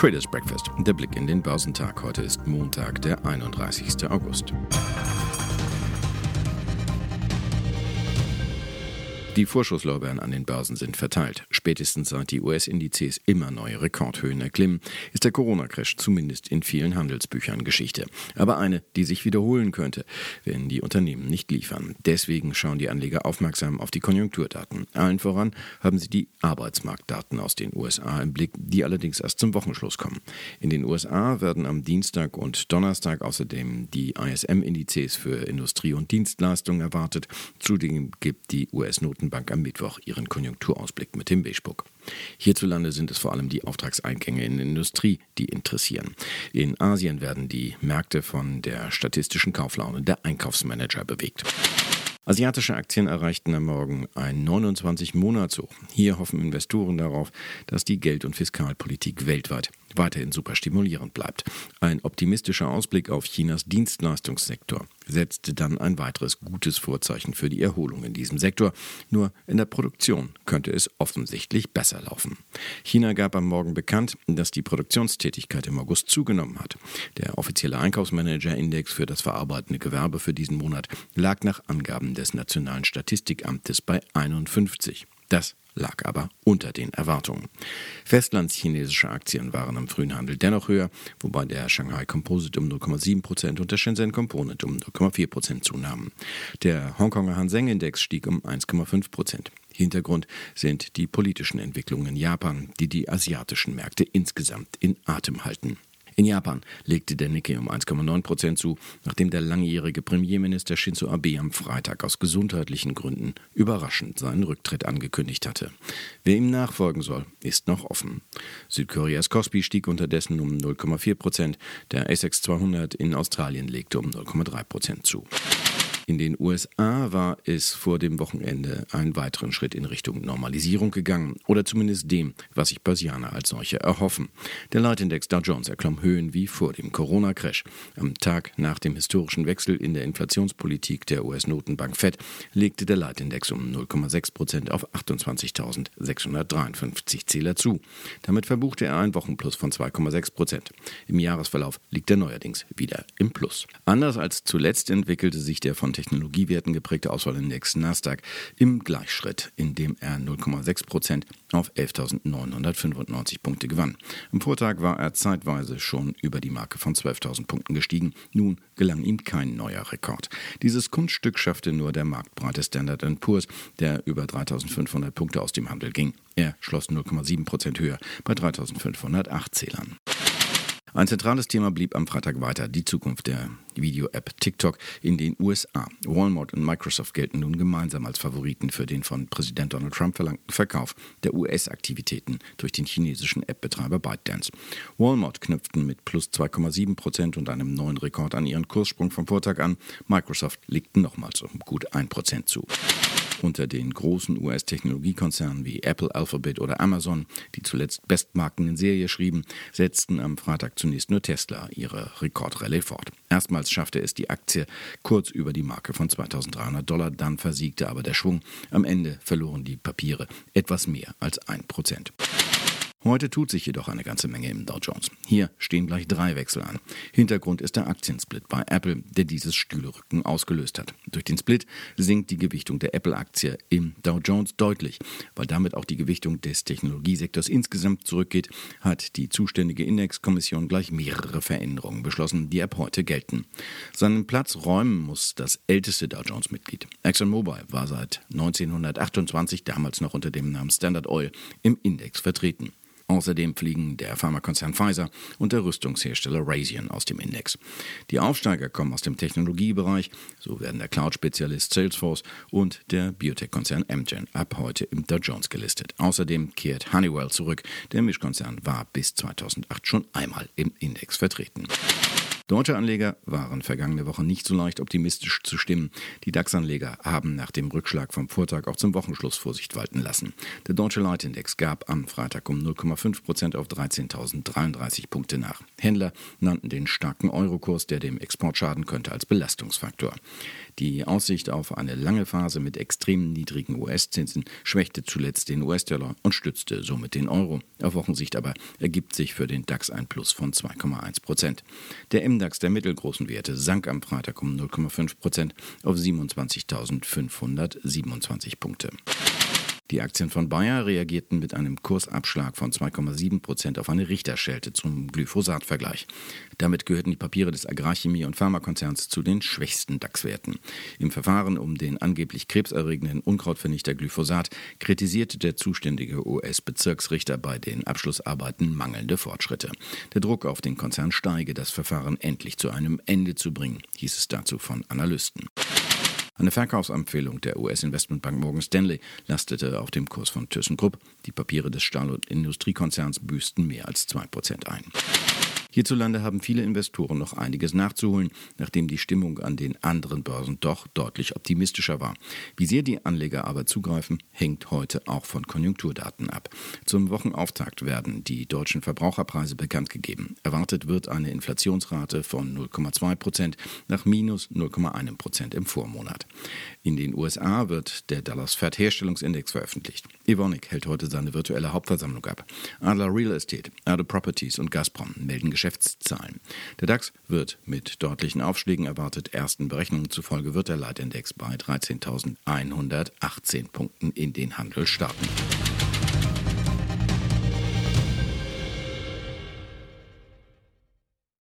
Traders Breakfast, der Blick in den Börsentag. Heute ist Montag, der 31. August. Die Vorschusslorbeeren an den Börsen sind verteilt. Spätestens seit die US-Indizes immer neue Rekordhöhen erklimmen, ist der Corona-Crash zumindest in vielen Handelsbüchern Geschichte. Aber eine, die sich wiederholen könnte, wenn die Unternehmen nicht liefern. Deswegen schauen die Anleger aufmerksam auf die Konjunkturdaten. Allen voran haben sie die Arbeitsmarktdaten aus den USA im Blick, die allerdings erst zum Wochenschluss kommen. In den USA werden am Dienstag und Donnerstag außerdem die ISM-Indizes für Industrie und Dienstleistungen erwartet. Zudem gibt die US-Noten Notenbank am Mittwoch ihren Konjunkturausblick mit dem Beige-Book. Hierzulande sind es vor allem die Auftragseingänge in der Industrie, die interessieren. In Asien werden die Märkte von der statistischen Kauflaune der Einkaufsmanager bewegt. Asiatische Aktien erreichten am Morgen ein 29-Monats-Hoch. Hier hoffen Investoren darauf, dass die Geld- und Fiskalpolitik weltweit weiterhin super stimulierend bleibt. Ein optimistischer Ausblick auf Chinas Dienstleistungssektor setzte dann ein weiteres gutes Vorzeichen für die Erholung in diesem Sektor. Nur in der Produktion könnte es offensichtlich besser laufen. China gab am Morgen bekannt, dass die Produktionstätigkeit im August zugenommen hat. Der offizielle Einkaufsmanager-Index für das verarbeitende Gewerbe für diesen Monat lag nach Angaben des Nationalen Statistikamtes bei 51. Das lag aber unter den Erwartungen. Festlandschinesische Aktien waren am frühen Handel dennoch höher, wobei der Shanghai Composite um 0,7 Prozent und der Shenzhen Component um 0,4 Prozent zunahmen. Der Hongkonger Hang Index stieg um 1,5 Prozent. Hintergrund sind die politischen Entwicklungen in Japan, die die asiatischen Märkte insgesamt in Atem halten. In Japan legte der Nikkei um 1,9 Prozent zu, nachdem der langjährige Premierminister Shinzo Abe am Freitag aus gesundheitlichen Gründen überraschend seinen Rücktritt angekündigt hatte. Wer ihm nachfolgen soll, ist noch offen. Südkoreas Kospi stieg unterdessen um 0,4 Prozent, der ASX 200 in Australien legte um 0,3 Prozent zu. In den USA war es vor dem Wochenende einen weiteren Schritt in Richtung Normalisierung gegangen oder zumindest dem, was sich Börsianer als solche erhoffen. Der Leitindex Dow Jones erklomm Höhen wie vor dem Corona-Crash. Am Tag nach dem historischen Wechsel in der Inflationspolitik der US-Notenbank Fed legte der Leitindex um 0,6 Prozent auf 28.653 Zähler zu. Damit verbuchte er einen Wochenplus von 2,6 Prozent. Im Jahresverlauf liegt er neuerdings wieder im Plus. Anders als zuletzt entwickelte sich der von Technologiewerten geprägte Auswahlindex Nasdaq im Gleichschritt, indem er 0,6 Prozent auf 11.995 Punkte gewann. Am Vortag war er zeitweise schon über die Marke von 12.000 Punkten gestiegen. Nun gelang ihm kein neuer Rekord. Dieses Kunststück schaffte nur der marktbreite Standard Poor's, der über 3.500 Punkte aus dem Handel ging. Er schloss 0,7 Prozent höher bei 3.508 Zählern. Ein zentrales Thema blieb am Freitag weiter, die Zukunft der Video-App TikTok in den USA. Walmart und Microsoft gelten nun gemeinsam als Favoriten für den von Präsident Donald Trump verlangten Verkauf der US-Aktivitäten durch den chinesischen App-Betreiber ByteDance. Walmart knüpften mit plus 2,7 Prozent und einem neuen Rekord an ihren Kurssprung vom Vortag an. Microsoft legten nochmals um gut 1 Prozent zu. Unter den großen US-Technologiekonzernen wie Apple, Alphabet oder Amazon, die zuletzt Bestmarken in Serie schrieben, setzten am Freitag zunächst nur Tesla ihre Rekordrallye fort. Erstmals schaffte es die Aktie kurz über die Marke von 2300 Dollar, dann versiegte aber der Schwung. Am Ende verloren die Papiere etwas mehr als ein Prozent. Heute tut sich jedoch eine ganze Menge im Dow Jones. Hier stehen gleich drei Wechsel an. Hintergrund ist der Aktiensplit bei Apple, der dieses Stühlerücken ausgelöst hat. Durch den Split sinkt die Gewichtung der Apple-Aktie im Dow Jones deutlich. Weil damit auch die Gewichtung des Technologiesektors insgesamt zurückgeht, hat die zuständige Indexkommission gleich mehrere Veränderungen beschlossen, die ab heute gelten. Seinen Platz räumen muss das älteste Dow Jones-Mitglied. ExxonMobil war seit 1928, damals noch unter dem Namen Standard Oil, im Index vertreten. Außerdem fliegen der Pharmakonzern Pfizer und der Rüstungshersteller Raytheon aus dem Index. Die Aufsteiger kommen aus dem Technologiebereich, so werden der Cloud-Spezialist Salesforce und der Biotech-Konzern Amgen ab heute im Dow Jones gelistet. Außerdem kehrt Honeywell zurück. Der Mischkonzern war bis 2008 schon einmal im Index vertreten. Deutsche Anleger waren vergangene Woche nicht so leicht optimistisch zu stimmen. Die DAX-Anleger haben nach dem Rückschlag vom Vortag auch zum Wochenschluss Vorsicht walten lassen. Der deutsche Leitindex gab am Freitag um 0,5 Prozent auf 13.033 Punkte nach. Händler nannten den starken Eurokurs, der dem Export schaden könnte, als Belastungsfaktor. Die Aussicht auf eine lange Phase mit extrem niedrigen US-Zinsen schwächte zuletzt den US-Dollar und stützte somit den Euro. Auf Wochensicht aber ergibt sich für den DAX ein Plus von 2,1 Prozent. Der MDAX der mittelgroßen Werte sank am Freitag um 0,5 Prozent auf 27.527 Punkte. Die Aktien von Bayer reagierten mit einem Kursabschlag von 2,7 Prozent auf eine Richterschelte zum Glyphosat-Vergleich. Damit gehörten die Papiere des Agrarchemie- und Pharmakonzerns zu den schwächsten DAX-Werten. Im Verfahren um den angeblich krebserregenden Unkrautvernichter Glyphosat kritisierte der zuständige US-Bezirksrichter bei den Abschlussarbeiten mangelnde Fortschritte. Der Druck auf den Konzern steige, das Verfahren endlich zu einem Ende zu bringen, hieß es dazu von Analysten. Eine Verkaufsempfehlung der US-Investmentbank Morgan Stanley lastete auf dem Kurs von ThyssenKrupp. Die Papiere des Stahl- und Industriekonzerns büßten mehr als 2% ein. Hierzulande haben viele Investoren noch einiges nachzuholen, nachdem die Stimmung an den anderen Börsen doch deutlich optimistischer war. Wie sehr die Anleger aber zugreifen, hängt heute auch von Konjunkturdaten ab. Zum Wochenauftakt werden die deutschen Verbraucherpreise bekannt gegeben. Erwartet wird eine Inflationsrate von 0,2 Prozent nach minus 0,1 Prozent im Vormonat. In den USA wird der Dallas Fed Herstellungsindex veröffentlicht. Evonik hält heute seine virtuelle Hauptversammlung ab. Adler Real Estate, Adler Properties und Gazprom melden Geschäftszahlen. Der DAX wird mit deutlichen Aufschlägen erwartet. Ersten Berechnungen zufolge wird der Leitindex bei 13.118 Punkten in den Handel starten.